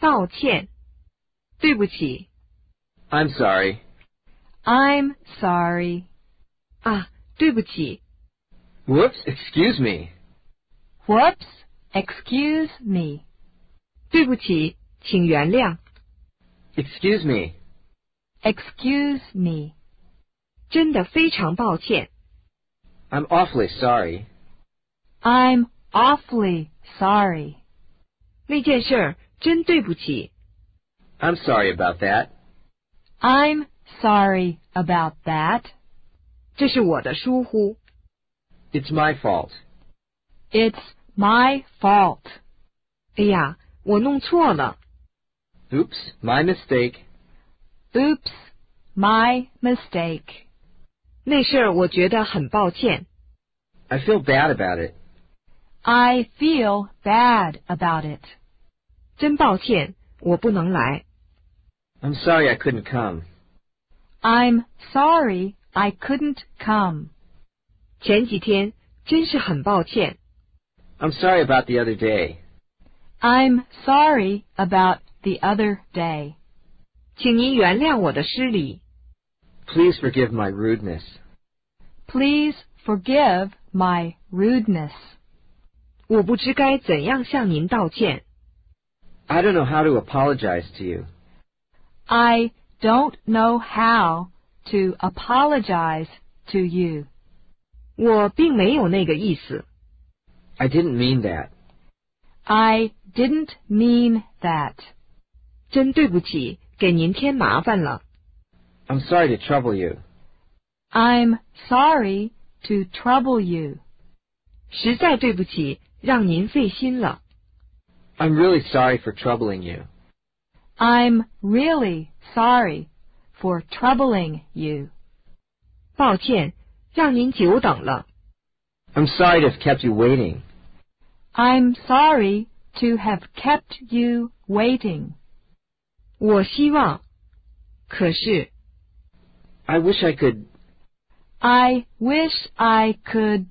道歉，对不起 I'm sorry. I'm sorry. 啊，对不起， Whoops, excuse me. Whoops. Excuse me. 对不起，请原谅， Excuse me. Excuse me. 真的非常抱歉， I'm awfully sorry. I'm awfully sorry. 那件事儿 真对不起， I'm sorry about that. I'm sorry about that. 这是我的疏忽， It's my fault. It's my fault. 哎呀，我弄错了， Oops, my mistake. Oops. My mistake. 那事儿我觉得很抱歉， I feel bad about it. I feel bad about it. 真抱歉，我不能来， I'm sorry I couldn't come. I'm sorry I couldn't come. 前几天真是很抱歉， I'm sorry about the other day. I'm sorry about the other day. 请您原谅我的失礼， Please forgive my rudeness. Please forgive my rudeness. 我不知该怎样向您道歉， I don't know how to apologize to you. I don't know how to apologize to you. 我并没有那个意思， I didn't mean that. I didn't mean that. 真对不起，给您添麻烦了， I'm sorry to trouble you. I'm sorry to trouble you. 实在对不起，让您费心了， I'm really sorry for troubling you. I'm really sorry for troubling you. 抱歉，让您久等了， I'm sorry to have kept you waiting. I'm sorry to have kept you waiting. 我希望，可是 I wish I could. I wish I could